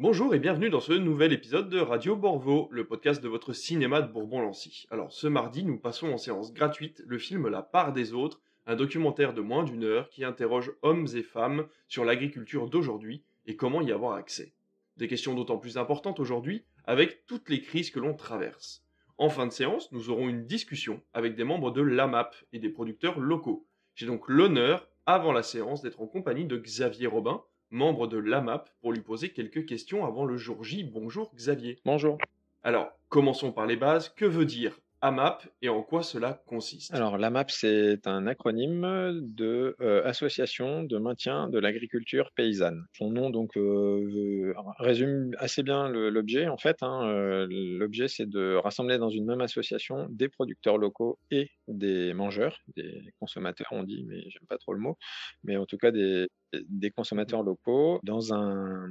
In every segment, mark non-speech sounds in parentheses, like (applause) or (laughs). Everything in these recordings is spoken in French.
Bonjour et bienvenue dans ce nouvel épisode de Radio Borvo, le podcast de votre cinéma de Bourbon-Lancy. Alors ce mardi, nous passons en séance gratuite le film La part des autres, un documentaire de moins d'une heure qui interroge hommes et femmes sur l'agriculture d'aujourd'hui et comment y avoir accès. Des questions d'autant plus importantes aujourd'hui avec toutes les crises que l'on traverse. En fin de séance, nous aurons une discussion avec des membres de l'AMAP et des producteurs locaux. J'ai donc l'honneur, avant la séance, d'être en compagnie de Xavier Robin, membre de l'AMAP, pour lui poser quelques questions avant le jour J. Bonjour Xavier. Bonjour. Alors, commençons par les bases. Que veut dire AMAP et en quoi cela consiste? Alors, l'AMAP, c'est un acronyme de euh, Association de maintien de l'agriculture paysanne. Son nom, donc, euh, résume assez bien l'objet, en fait. Hein. Euh, l'objet, c'est de rassembler dans une même association des producteurs locaux et des mangeurs, des consommateurs, on dit, mais j'aime pas trop le mot, mais en tout cas des, des consommateurs locaux dans un,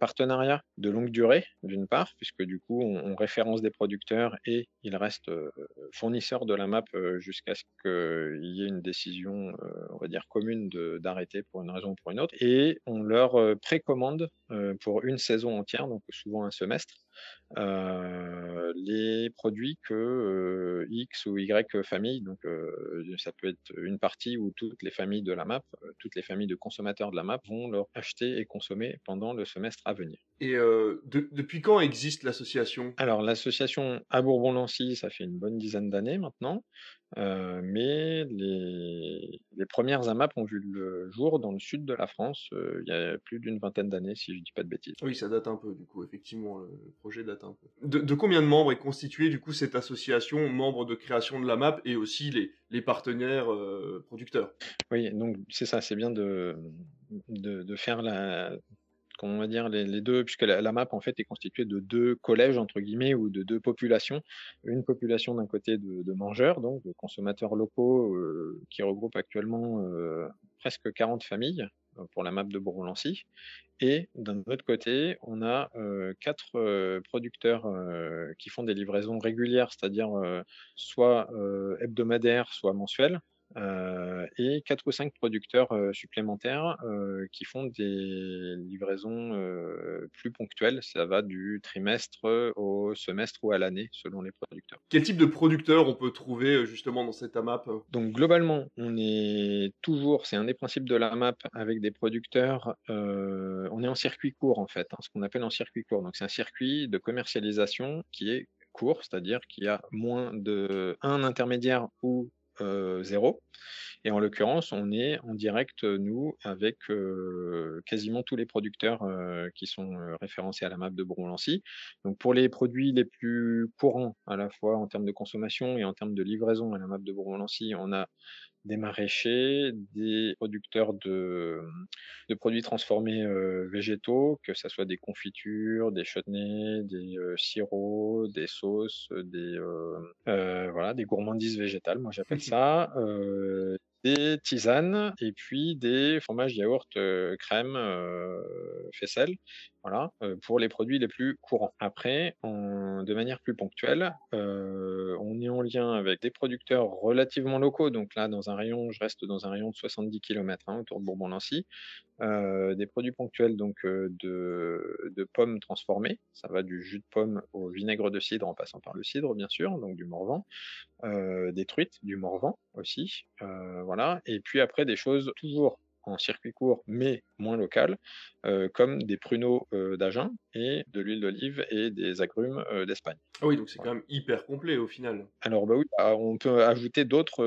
partenariat de longue durée, d'une part, puisque du coup, on, référence des producteurs et ils restent euh, fournisseurs de la map euh, jusqu'à ce qu'il y ait une décision, euh, on va dire, commune d'arrêter pour une raison ou pour une autre. Et on leur précommande pour une saison entière, donc souvent un semestre, euh, les produits que euh, X ou Y famille, donc euh, ça peut être une partie où toutes les familles de la map, toutes les familles de consommateurs de la map vont leur acheter et consommer pendant le semestre à venir. Et de, depuis quand existe l'association? Alors l'association à Bourbon-Lancy, ça fait une bonne dizaine d'années maintenant. Euh, mais les, les, premières AMAP ont vu le jour dans le sud de la France euh, il y a plus d'une vingtaine d'années, si je ne dis pas de bêtises. Oui, ça date un peu, du coup, effectivement, le projet date un peu. De, de combien de membres est constituée, du coup, cette association, membres de création de l'AMAP et aussi les, les partenaires euh, producteurs? Oui, donc c'est ça, c'est bien de, de, de, faire la, comment on va dire, les, deux, puisque la, map en fait est constituée de deux collèges entre guillemets ou de deux populations. Une population d'un côté de, mangeurs, donc de consommateurs locaux, euh, qui regroupe actuellement euh, presque 40 familles euh, pour la map de Bourbon-Lancy. Et d'un autre côté, on a quatre producteurs qui font des livraisons régulières, c'est-à-dire soit hebdomadaires, soit mensuelles, euh, et quatre ou cinq producteurs euh, supplémentaires euh, qui font des livraisons plus ponctuelles. Ça va du trimestre au semestre ou à l'année selon les producteurs. Quel type de producteurs on peut trouver justement dans cette AMAP Donc globalement, on est toujours, c'est un des principes de l'AMAP avec des producteurs, on est en circuit court en fait, hein, ce qu'on appelle en circuit court. Donc c'est un circuit de commercialisation qui est court, c'est-à-dire qu'il y a moins de un intermédiaire ou zéro. Et en l'occurrence, on est en direct, nous, avec euh, quasiment tous les producteurs euh, qui sont référencés à la map de Bourbon-Lancy. Donc pour les produits les plus courants, à la fois en termes de consommation et en termes de livraison à la map de Bourbon-Lancy, on a des maraîchers, des producteurs de, de produits transformés euh, végétaux, que ce soit des confitures, des chutneys, des euh, sirops, des sauces, des, euh, voilà, des gourmandises végétales, moi j'appelle (laughs) ça, des tisanes et puis des fromages yaourt crème faisselle voilà, pour les produits les plus courants. Après, de manière plus ponctuelle, on est en lien avec des producteurs relativement locaux. Donc là, dans un rayon, je reste dans un rayon de 70 km hein, autour de Bourbon-Lancy. des produits ponctuels donc de, de, pommes transformées. Ça va du jus de pomme au vinaigre de cidre en passant par le cidre, bien sûr, donc du Morvan. des truites, du Morvan aussi. voilà. Et puis après, des choses toujours en circuit court, mais moins local, euh, comme des pruneaux euh, d'Agen et de l'huile d'olive et des agrumes euh, d'Espagne. Ah oui, donc c'est quand même hyper complet au final. Alors bah oui, bah, on peut ajouter d'autres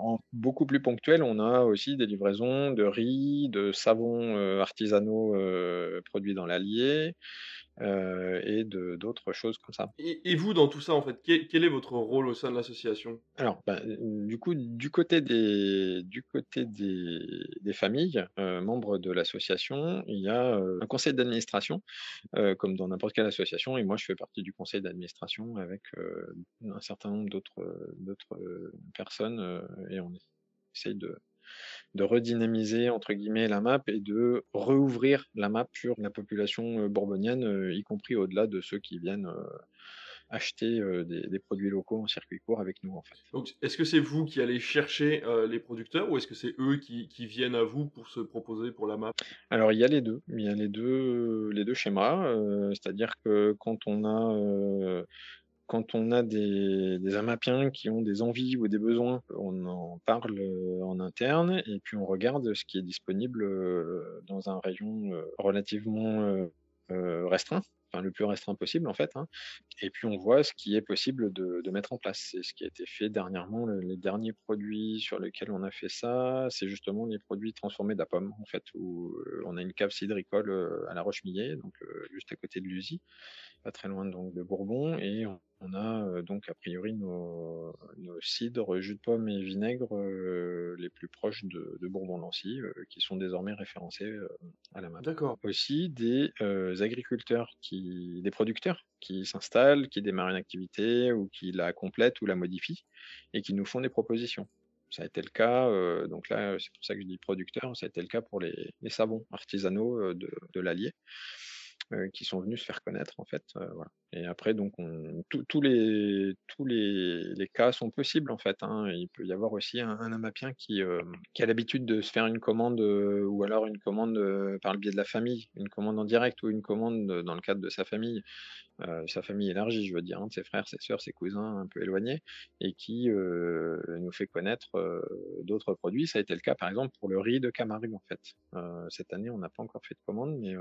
en beaucoup plus ponctuels. On a aussi des livraisons de riz, de savons artisanaux produits dans l'Allier. Euh, et d'autres choses comme ça. Et, vous, dans tout ça, en fait, quel, est votre rôle au sein de l'association? Alors, bah, du coup, du côté des, du côté des, des familles, euh, membres de l'association, il y a euh, un conseil d'administration, comme dans n'importe quelle association, et moi, je fais partie du conseil d'administration avec un certain nombre d'autres personnes, et on essaye de de redynamiser entre guillemets la map et de rouvrir la map sur la population bourbonienne, y compris au-delà de ceux qui viennent acheter des, produits locaux en circuit court avec nous en fait. Donc est-ce que c'est vous qui allez chercher les producteurs ou est-ce que c'est eux qui, viennent à vous pour se proposer pour la map? Alors il y a les deux, il y a les deux, les deux schémas, c'est-à-dire que quand on a quand on a des, Amapiens qui ont des envies ou des besoins, on en parle en interne et puis on regarde ce qui est disponible dans un rayon relativement restreint enfin, le plus restreint possible en fait. Hein. Et puis on voit ce qui est possible de, de mettre en place. C'est ce qui a été fait dernièrement. les derniers produits sur lesquels on a fait ça, c'est justement les produits transformés d'Apom en fait, où euh, on a une cave cidricole euh, à la Roche-Millet, donc euh, juste à côté de l'Usi, pas très loin donc de Bourbon, et on a donc a priori nos, nos, cidres, jus de pomme et vinaigre les plus proches de, de Bourbon-Lancy, qui sont désormais référencés à la main. D'accord. Aussi des agriculteurs qui des producteurs qui s'installent, qui démarrent une activité ou qui la complètent ou la modifient et qui nous font des propositions. Ça a été le cas, euh, donc là, c'est pour ça que je dis producteur, ça a été le cas pour les, savons artisanaux euh, de, de l'Allier. Euh, qui sont venus se faire connaître en fait. Euh, voilà. Et après donc tous les tous les, les, cas sont possibles en fait. Hein. Il peut y avoir aussi un, amapien qui, euh, qui a l'habitude de se faire une commande ou alors une commande par le biais de la famille, une commande en direct ou une commande dans le cadre de sa famille euh, sa famille élargie, je veux dire, hein, de ses frères, ses sœurs, ses cousins un peu éloignés, et qui euh, nous fait connaître euh, d'autres produits. Ça a été le cas, par exemple, pour le riz de Camargue, en fait. cette année, on n'a pas encore fait de commande, mais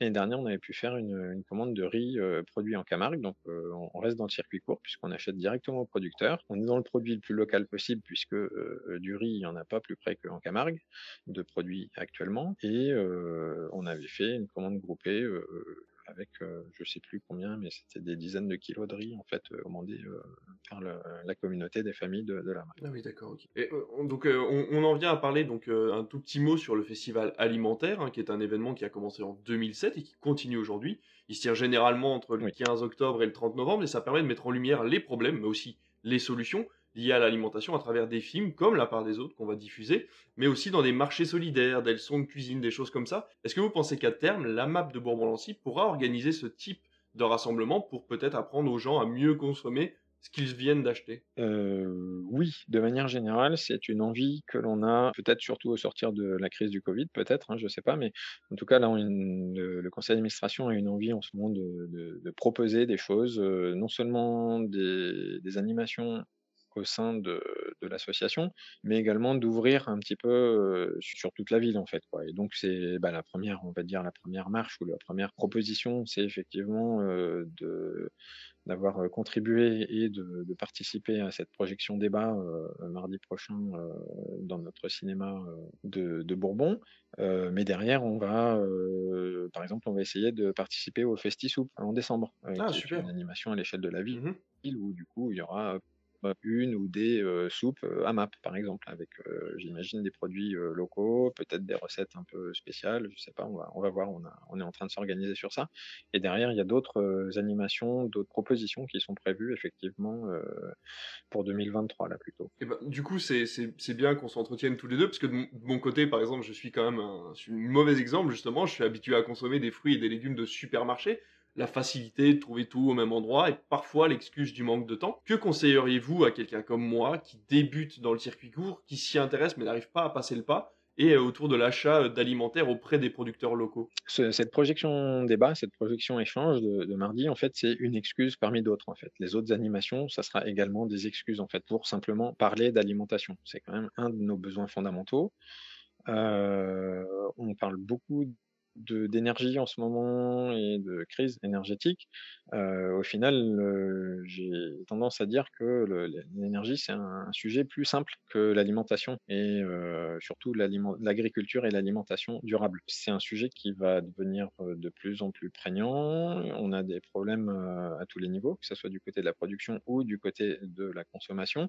l'année dernière, on avait pu faire une commande de riz produit en Camargue, donc on reste dans le circuit court, puisqu'on achète directement au producteur. On est dans le produit le plus local possible, puisque du riz, il n'y en a pas plus près qu'en Camargue, de produits actuellement, et on avait fait une commande groupée avec euh, je sais plus combien, mais c'était des dizaines de kilos de riz en fait euh, commandés euh, par la communauté des familles de, la marque. Ah oui, d'accord. Et donc on, en vient à parler donc un tout petit mot sur le festival alimentaire, hein, qui est un événement qui a commencé en 2007 et qui continue aujourd'hui. Il se tient généralement entre le 15 octobre et le 30 novembre et ça permet de mettre en lumière les problèmes, mais aussi les solutions liées à l'alimentation à travers des films comme La part des autres qu'on va diffuser, mais aussi dans des marchés solidaires, des leçons de cuisine, des choses comme ça. Est-ce que vous pensez qu'à terme, la map de Bourbon-Lancy pourra organiser ce type de rassemblement pour peut-être apprendre aux gens à mieux consommer ce qu'ils viennent d'acheter? Euh, Oui, de manière générale, c'est une envie que l'on a, peut-être surtout au sortir de la crise du Covid, peut-être, hein, je ne sais pas, mais en tout cas, le, conseil d'administration a une envie en ce moment de, proposer des choses, euh, non seulement des animations au sein de, l'association, mais également d'ouvrir un petit peu sur toute la ville en fait. Quoi. Et donc c'est bah, la première, on va dire la première marche ou la première proposition, c'est effectivement de d'avoir contribué et de, participer à cette projection débat mardi prochain dans notre cinéma de, Bourbon. mais derrière, on va, par exemple, on va essayer de participer au Festi-Soup en décembre, ah, qui une animation à l'échelle de la ville, mmh où du coup il y aura une ou des soupes à MAP, par exemple, avec, j'imagine, des produits locaux, peut-être des recettes un peu spéciales, je sais pas, on va, voir, on, est en train de s'organiser sur ça. Et derrière, il y a d'autres animations, d'autres propositions qui sont prévues, effectivement, pour 2023, là, plutôt. Et ben, du coup, c'est bien qu'on s'entretienne tous les deux, parce que de mon côté, par exemple, je suis quand même un, un mauvais exemple, justement, je suis habitué à consommer des fruits et des légumes de supermarché la facilité de trouver tout au même endroit et parfois l'excuse du manque de temps. Que conseilleriez-vous à quelqu'un comme moi qui débute dans le circuit court, qui s'y intéresse mais n'arrive pas à passer le pas et euh, autour de l'achat euh, d'alimentaires auprès des producteurs locaux? Cette projection débat, cette projection échange de, mardi, en fait, c'est une excuse parmi d'autres. En fait, les autres animations, ça sera également des excuses en fait pour simplement parler d'alimentation. C'est quand même un de nos besoins fondamentaux. Euh, on parle beaucoup d'énergie en ce moment et de crise énergétique, euh, au final, j'ai tendance à dire que l'énergie, c'est un, sujet plus simple que l'alimentation et euh, surtout l'agriculture et l'alimentation durable. C'est un sujet qui va devenir de plus en plus prégnant. On a des problèmes à tous les niveaux, que ce soit du côté de la production ou du côté de la consommation,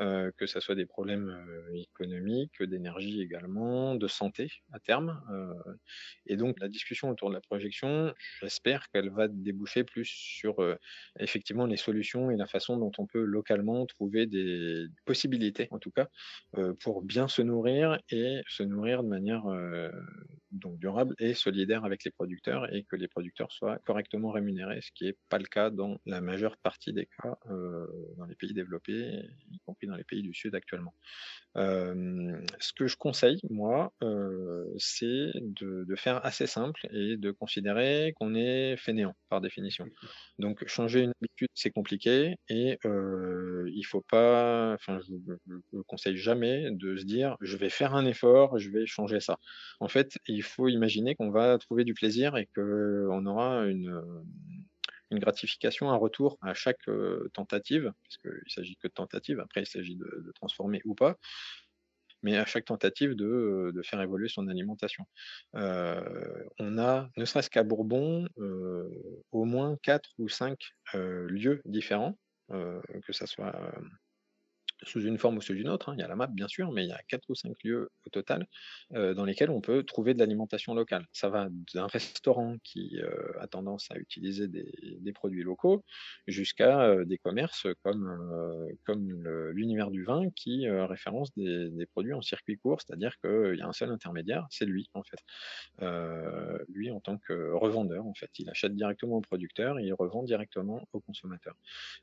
euh, que ce soit des problèmes économiques, d'énergie également, de santé à terme. et donc, la discussion autour de la projection, j'espère qu'elle va déboucher plus sur effectivement les solutions et la façon dont on peut localement trouver des possibilités, en tout cas, pour bien se nourrir et se nourrir de manière donc durable et solidaire avec les producteurs et que les producteurs soient correctement rémunérés, ce qui n'est pas le cas dans la majeure partie des cas dans les pays développés, y compris dans les pays du Sud actuellement. ce que je conseille, moi, c'est de, de, faire assez simple et de considérer qu'on est fainéant par définition. Donc changer une habitude, c'est compliqué et il faut pas, enfin je ne conseille jamais de se dire je vais faire un effort, je vais changer ça. En fait, il faut imaginer qu'on va trouver du plaisir et qu'on aura une, gratification, un retour à chaque tentative, parce qu'il s'agit que de tentative, après il s'agit de, transformer ou pas, mais à chaque tentative de, faire évoluer son alimentation. on a, ne serait-ce qu'à Bourbon, au moins quatre ou cinq lieux différents, que ce soit sous une forme ou sous une autre. Hein. Il y a la map, bien sûr, mais il y a quatre ou cinq lieux au total dans lesquels on peut trouver de l'alimentation locale. Ça va d'un restaurant qui a tendance à utiliser des, produits locaux jusqu'à des commerces comme, comme l'univers du vin qui référence des, des, produits en circuit court, c'est-à-dire qu'il y a un seul intermédiaire, c'est lui en fait. lui en tant que revendeur, en fait, il achète directement au producteur et il revend directement au consommateur.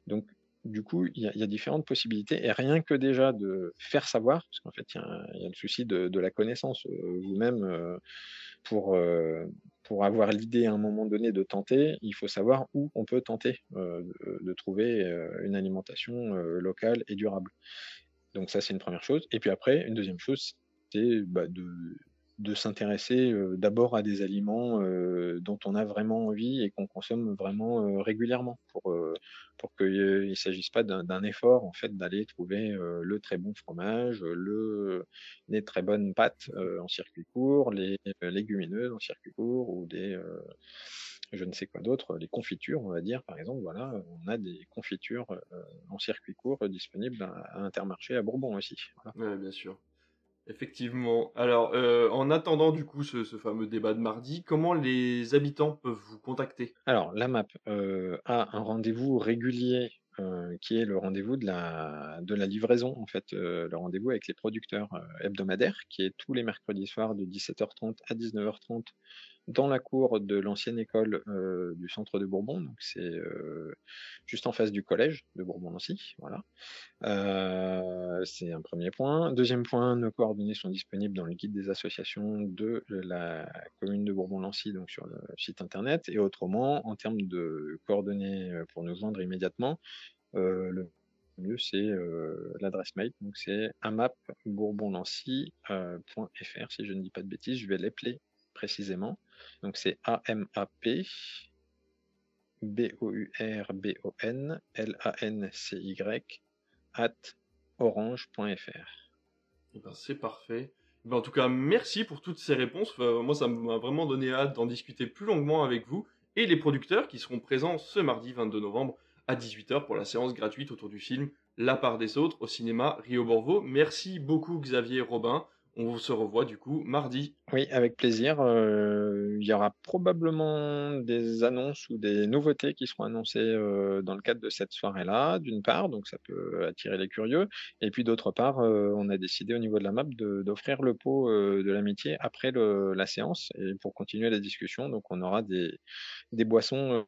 Donc du coup, il y, a différentes possibilités. Et rien que déjà de faire savoir, parce qu'en fait, il y, a le souci de, la connaissance euh, vous-même, euh, pour, euh, pour avoir l'idée à un moment donné de tenter, il faut savoir où on peut tenter de, trouver une alimentation locale et durable. Donc ça, c'est une première chose. Et puis après, une deuxième chose, c'est bah, de de s'intéresser d'abord à des aliments dont on a vraiment envie et qu'on consomme vraiment régulièrement pour, pour qu'il ne s'agisse pas d'un effort en fait d'aller trouver le très bon fromage, le, les très bonnes pâtes en circuit court, les légumineuses en circuit court ou des je ne sais quoi d'autre, les confitures, on va dire, par exemple, voilà, on a des confitures en circuit court disponibles à, Intermarché à Bourbon aussi. Bien sûr. Effectivement. Alors, euh, en attendant du coup ce, fameux débat de mardi, comment les habitants peuvent vous contacter? Alors, la MAP euh, a un rendez-vous régulier euh, qui est le rendez-vous de la, de la livraison, en fait, le rendez-vous avec les producteurs hebdomadaires, qui est tous les mercredis soirs de 17h30 à 19h30 dans la cour de l'ancienne école euh, du centre de Bourbon, donc c'est euh, juste en face du collège de Bourbon-Lancy. Voilà. Euh, c'est un premier point. Deuxième point, nos coordonnées sont disponibles dans le guide des associations de la commune de Bourbon-Lancy, donc sur le site internet. Et autrement, en termes de coordonnées pour nous joindre immédiatement, le mieux c'est l'adresse mail, donc c'est amapbourbonlancy.fr si je ne dis pas de bêtises, je vais l'appeler précisément. Donc c'est A-M-A-P B-O-U-R-B-O-N L-A-N-C-Y at orange.fr. Eh ben, c'est parfait. Eh ben, en tout cas, merci pour toutes ces réponses. moi, ça m'a vraiment donné hâte d'en discuter plus longuement avec vous et les producteurs qui seront présents ce mardi 22 novembre à 18h pour la séance gratuite autour du film La part des autres au cinéma Rio Borvo. Merci beaucoup Xavier Robin. On se revoit du coup mardi. Oui, avec plaisir. Euh, il y aura probablement des annonces ou des nouveautés qui seront annoncées euh, dans le cadre de cette soirée-là, d'une part, donc ça peut attirer les curieux. Et puis d'autre part, euh, on a décidé au niveau de la map d'offrir le pot de l'amitié après la séance et pour continuer la discussion. Donc on aura des, des boissons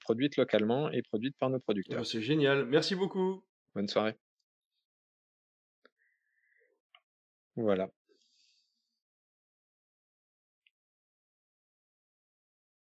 produites localement et produites par nos producteurs. C'est génial. Merci beaucoup. Bonne soirée. Voilà.